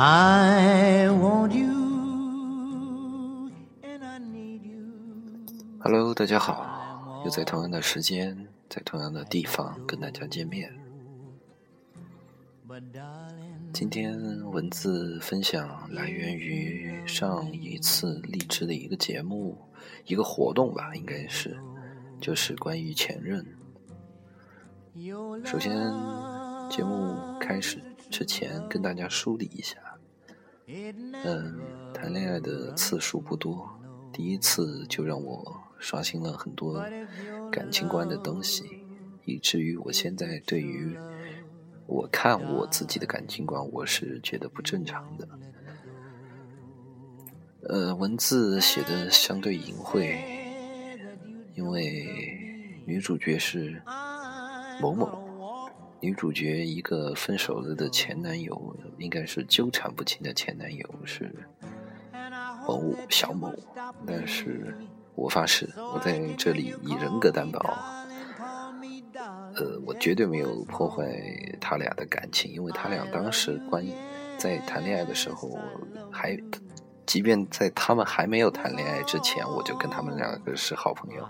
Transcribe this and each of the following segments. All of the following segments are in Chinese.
I want you and I need you. Hello，大家好，又在同样的时间，在同样的地方跟大家见面。今天文字分享来源于上一次荔枝的一个节目，一个活动吧，应该是，就是关于前任。首先，节目开始之前跟大家梳理一下，嗯，谈恋爱的次数不多，第一次就让我刷新了很多感情观的东西，以至于我现在对于我看我自己的感情观，我是觉得不正常的。呃，文字写的相对隐晦，因为女主角是某某，女主角一个分手了的前男友，应该是纠缠不清的前男友是某小某，但是我发誓，我在这里以人格担保，呃，我绝对没有破坏他俩的感情，因为他俩当时关在谈恋爱的时候，还，即便在他们还没有谈恋爱之前，我就跟他们两个是好朋友。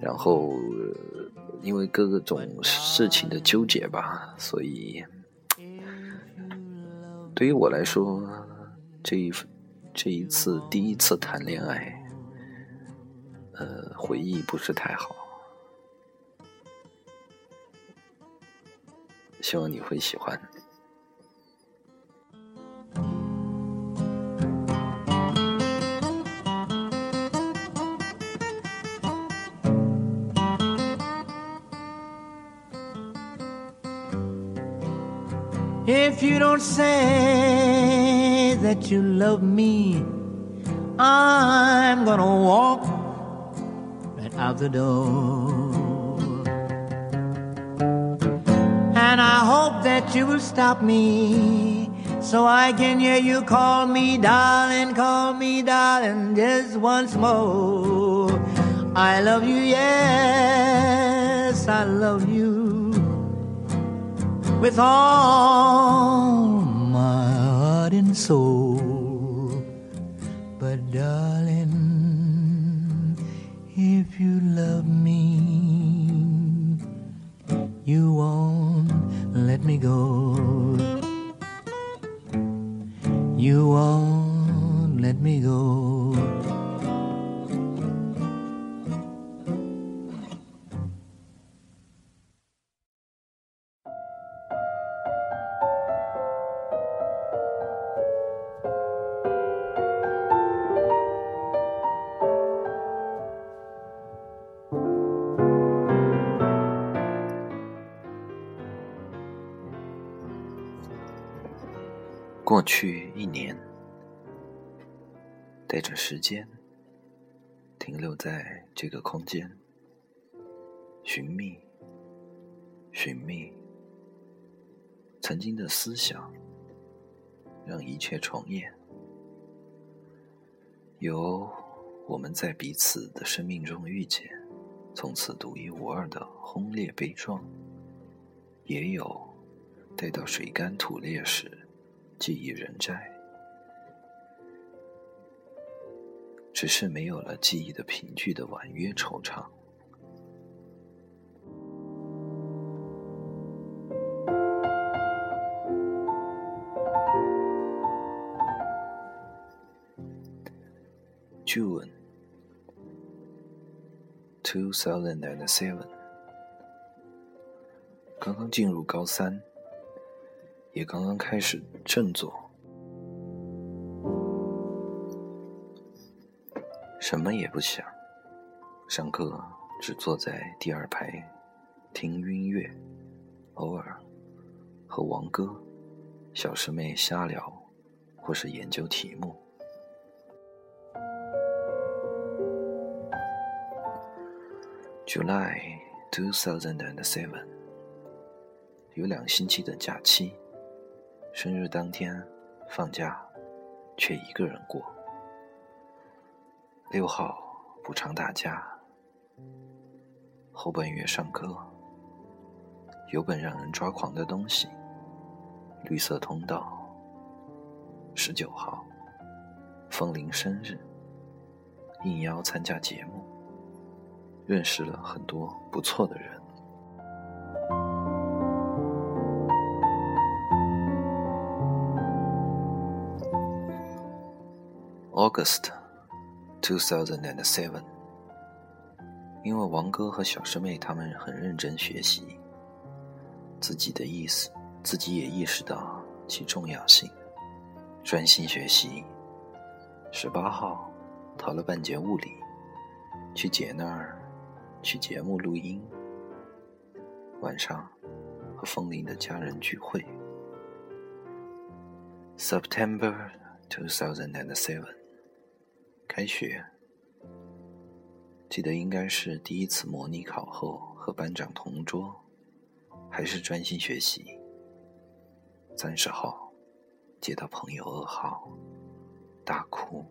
然后，因为各种事情的纠结吧，所以对于我来说，这一这一次第一次谈恋爱，呃，回忆不是太好。希望你会喜欢。If you don't say that you love me, I'm gonna walk right out the door. And I hope that you will stop me so I can hear you call me darling, call me darling just once more. I love you, yes, I love you with all my heart and soul. But darling, if you love me, you won't let me go. You won't let me go. 过去一年，带着时间停留在这个空间，寻觅，寻觅曾经的思想，让一切重演。有我们在彼此的生命中遇见，从此独一无二的轰烈悲壮，也有待到水干土裂时。记忆仍在，只是没有了记忆的凭据的婉约惆怅。June two thousand and seven，刚刚进入高三。也刚刚开始振作，什么也不想，上课只坐在第二排听音乐，偶尔和王哥、小师妹瞎聊，或是研究题目。July two thousand and seven，有两星期的假期。生日当天放假，却一个人过。六号补偿大家，后半月上课，有本让人抓狂的东西，绿色通道，十九号，风铃生日，应邀参加节目，认识了很多不错的人。August, two thousand and seven。因为王哥和小师妹他们很认真学习，自己的意思，自己也意识到其重要性，专心学习。十八号，逃了半节物理，去姐那儿，去节目录音。晚上，和风铃的家人聚会。September two thousand and seven。开学，记得应该是第一次模拟考后和班长同桌，还是专心学习。三十号，接到朋友噩耗，大哭。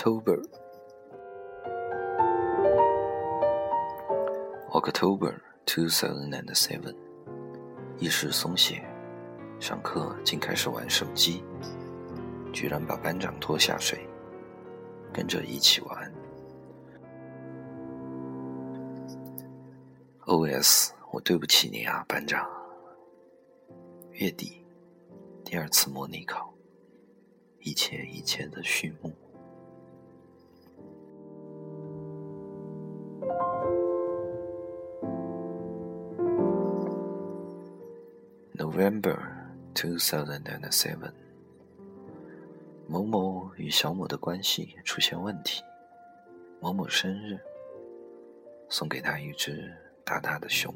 October, October two thousand and seven，意识松懈，上课竟开始玩手机，居然把班长拖下水，跟着一起玩。O.S. 我对不起你啊，班长。月底，第二次模拟考，一切一切的序幕。November two thousand and seven，某某与小某的关系出现问题。某某生日，送给他一只大大的熊，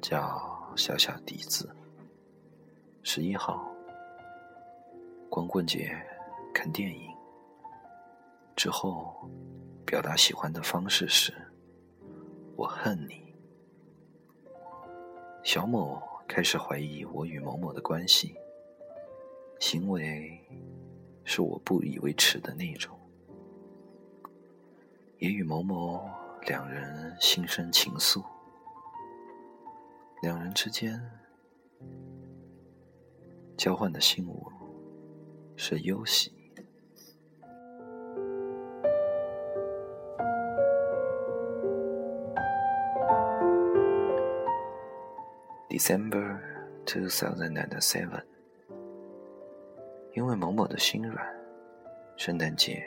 叫小小笛子。十一号，光棍节看电影之后，表达喜欢的方式是：我恨你。小某开始怀疑我与某某的关系，行为是我不以为耻的那种，也与某某两人心生情愫，两人之间交换的信物是忧喜。December two thousand and seven，因为某某的心软，圣诞节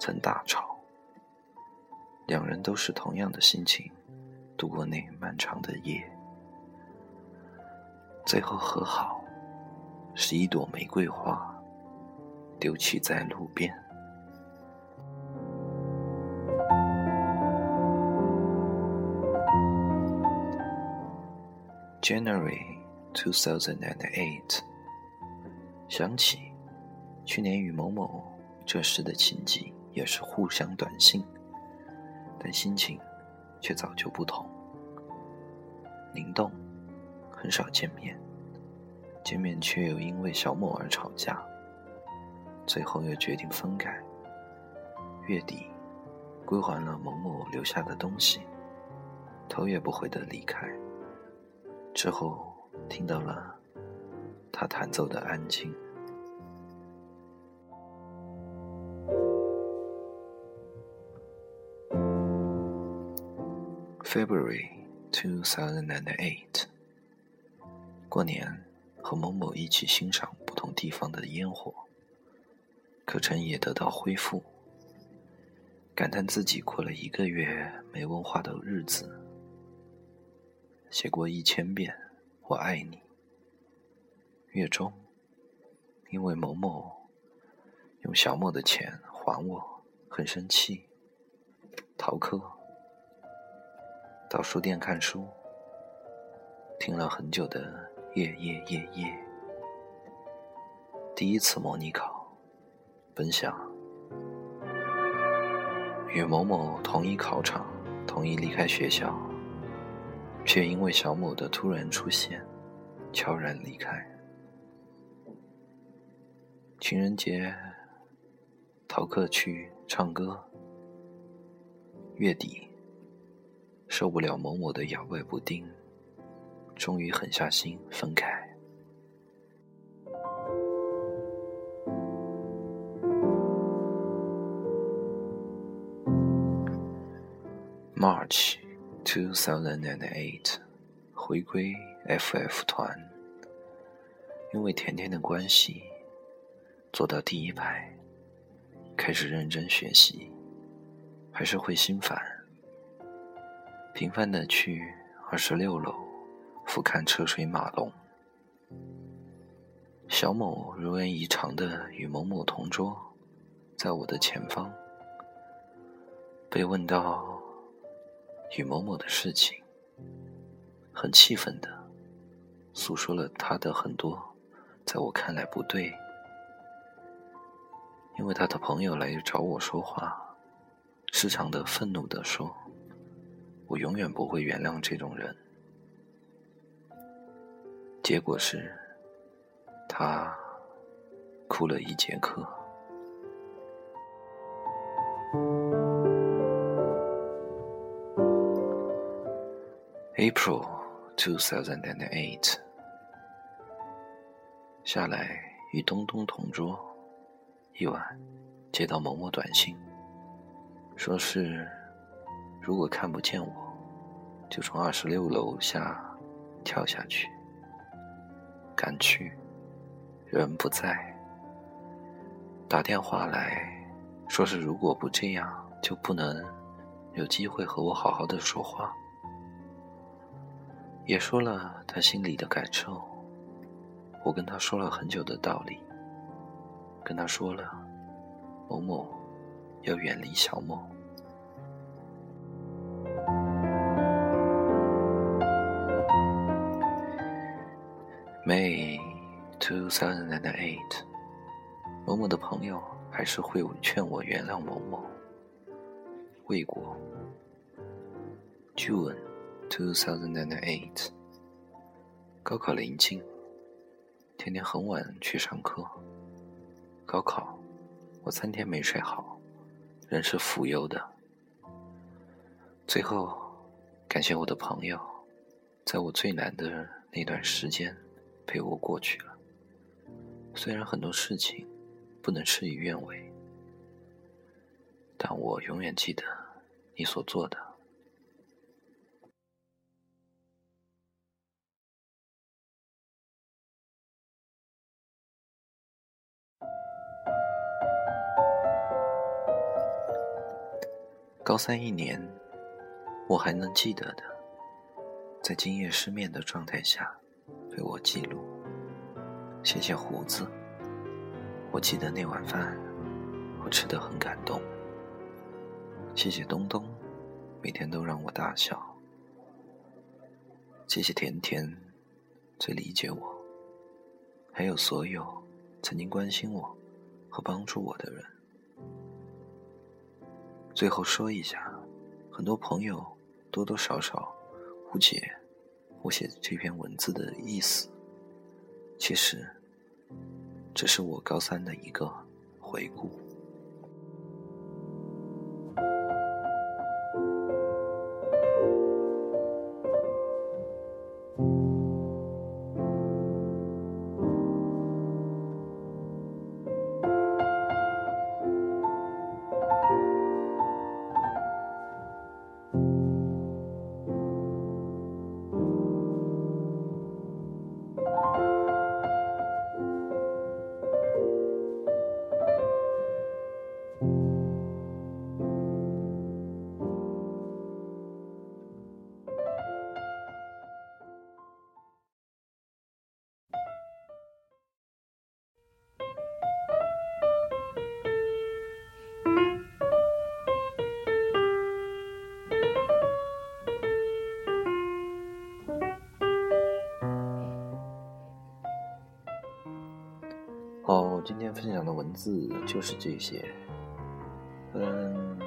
曾大吵，两人都是同样的心情度过那漫长的夜，最后和好，是一朵玫瑰花丢弃在路边。January two thousand and eight，想起去年与某某这时的情景，也是互相短信，但心情却早就不同。灵动，很少见面，见面却又因为小某而吵架，最后又决定分开。月底，归还了某某留下的东西，头也不回的离开。之后，听到了他弹奏的安静。February two thousand eight，过年和某某一起欣赏不同地方的烟火，课程也得到恢复，感叹自己过了一个月没文化的日子。写过一千遍“我爱你”。月中，因为某某用小莫的钱还我，很生气，逃课，到书店看书，听了很久的夜夜夜夜。第一次模拟考，本想与某某同一考场，同意离开学校，却因为小某的突然出现，悄然离开。情人节，逃课去唱歌。月底，受不了某某的摇摆不定，终于狠下心分开。March two thousand and eight，回归 FF 团，因为甜甜的关系。坐到第一排，开始认真学习，还是会心烦。频繁的去二十六楼俯瞰车水马龙。小某如愿以偿的与某某同桌，在我的前方。被问到与某某的事情，很气愤的诉说了他的很多，在我看来不对。因为他的朋友来找我说话，时常的愤怒的说：“我永远不会原谅这种人。”结果是，他哭了一节课。April two thousand and eight，下来与东东同桌。一晚，接到某某短信，说是如果看不见我，就从二十六楼下跳下去。赶去，人不在。打电话来说是如果不这样，就不能有机会和我好好的说话。也说了他心里的感受，我跟他说了很久的道理。跟他说了，某某要远离小某。May two thousand and eight，某某的朋友还是会劝我原谅某某。未果。June two thousand and eight，高考临近，天天很晚去上课。高考，我三天没睡好，人是浮游的。最后，感谢我的朋友，在我最难的那段时间陪我过去了。虽然很多事情不能事与愿违，但我永远记得你所做的。高三一年，我还能记得的，在今夜失眠的状态下，被我记录。谢谢胡子，我记得那碗饭，我吃的很感动。谢谢东东，每天都让我大笑。谢谢甜甜，最理解我，还有所有曾经关心我和帮助我的人。最后说一下，很多朋友多多少少误解我写这篇文字的意思。其实，这是我高三的一个回顾。今天分享的文字就是这些，嗯，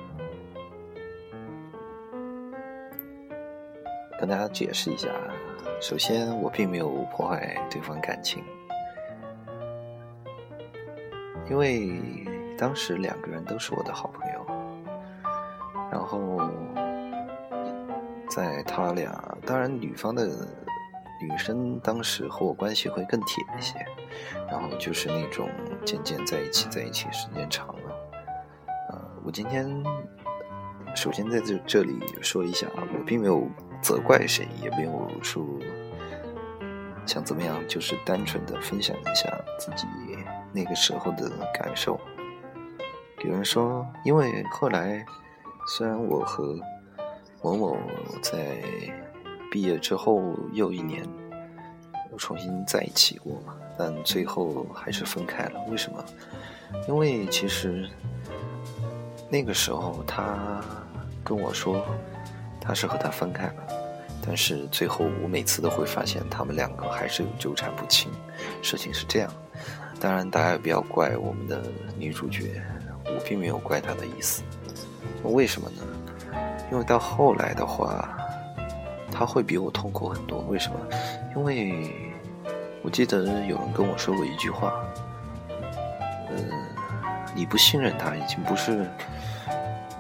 跟大家解释一下，首先我并没有破坏对方感情，因为当时两个人都是我的好朋友，然后在他俩，当然女方的女生当时和我关系会更铁一些，然后就是那种渐渐在一起，在一起时间长了，呃，我今天。首先在这这里说一下，我并没有责怪谁，也没有说想怎么样，就是单纯的分享一下自己那个时候的感受。有人说，因为后来虽然我和某某在毕业之后又一年又重新在一起过嘛，但最后还是分开了。为什么？因为其实那个时候他。跟我说，他是和他分开了，但是最后我每次都会发现他们两个还是有纠缠不清。事情是这样，当然大家也不要怪我们的女主角，我并没有怪她的意思。为什么呢？因为到后来的话，他会比我痛苦很多。为什么？因为我记得有人跟我说过一句话，嗯，你不信任他，已经不是。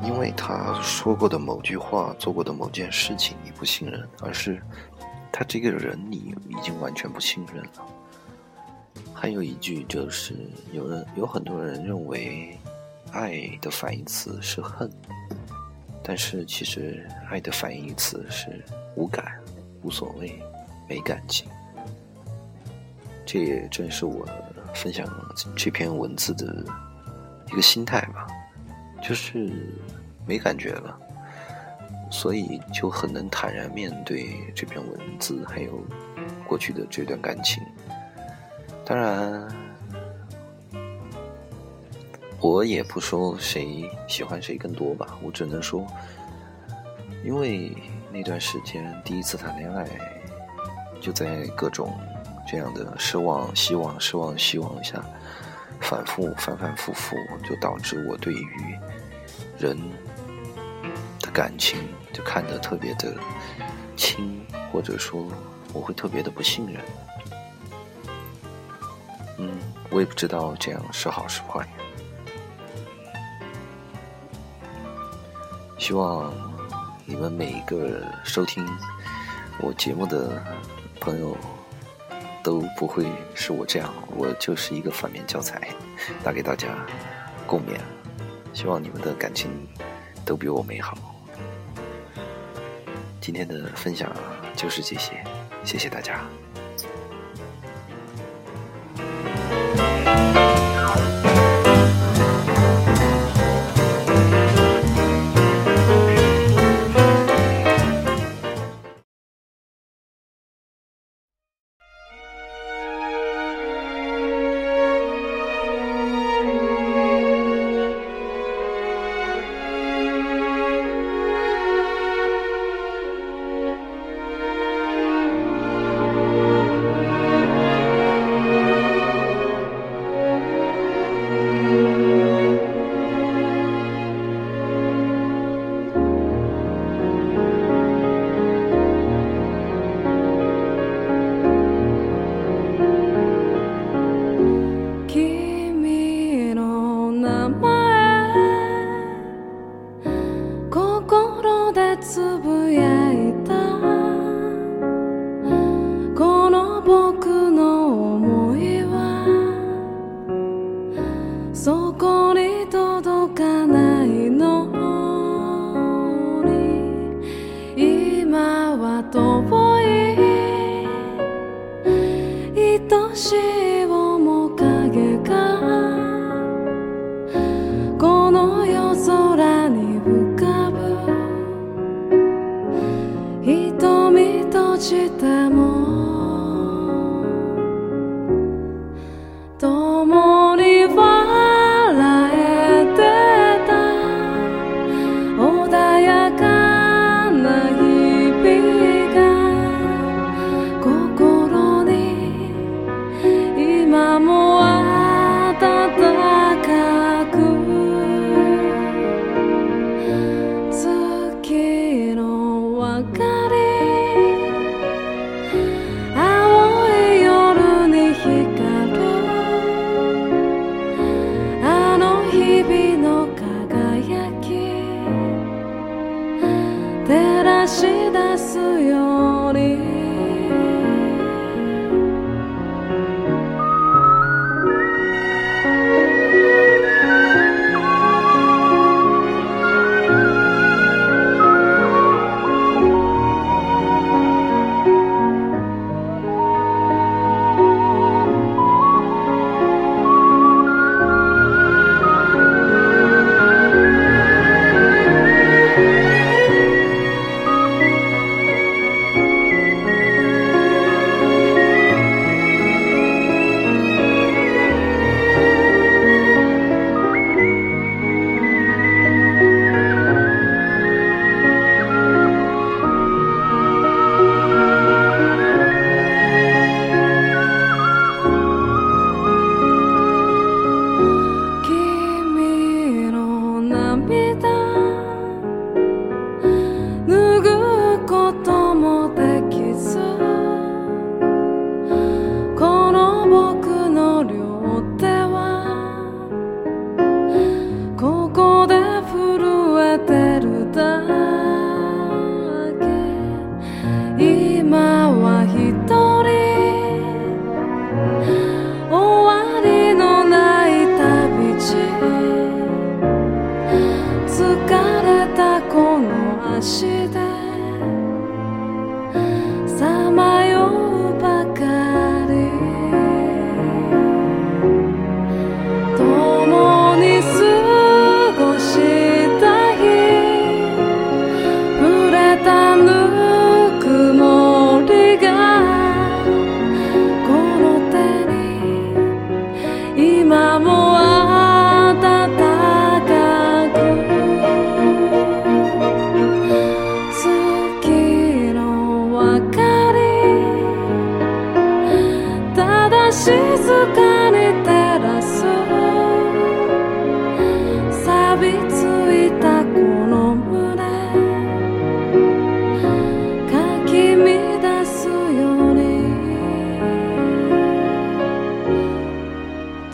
因为他说过的某句话、做过的某件事情你不信任，而是他这个人你已经完全不信任了。还有一句就是，有人有很多人认为爱的反义词是恨，但是其实爱的反义词是无感、无所谓、没感情。这也正是我分享这篇文字的一个心态吧。就是没感觉了，所以就很能坦然面对这篇文字，还有过去的这段感情。当然，我也不说谁喜欢谁更多吧，我只能说，因为那段时间第一次谈恋爱，就在各种这样的失望、希望、失望、希望下。反复反反复复，就导致我对于人的感情就看得特别的轻，或者说我会特别的不信任。嗯，我也不知道这样是好是坏。希望你们每一个收听我节目的朋友。都不会是我这样，我就是一个反面教材，带给大家共勉。希望你们的感情都比我美好。今天的分享就是这些，谢谢大家。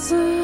自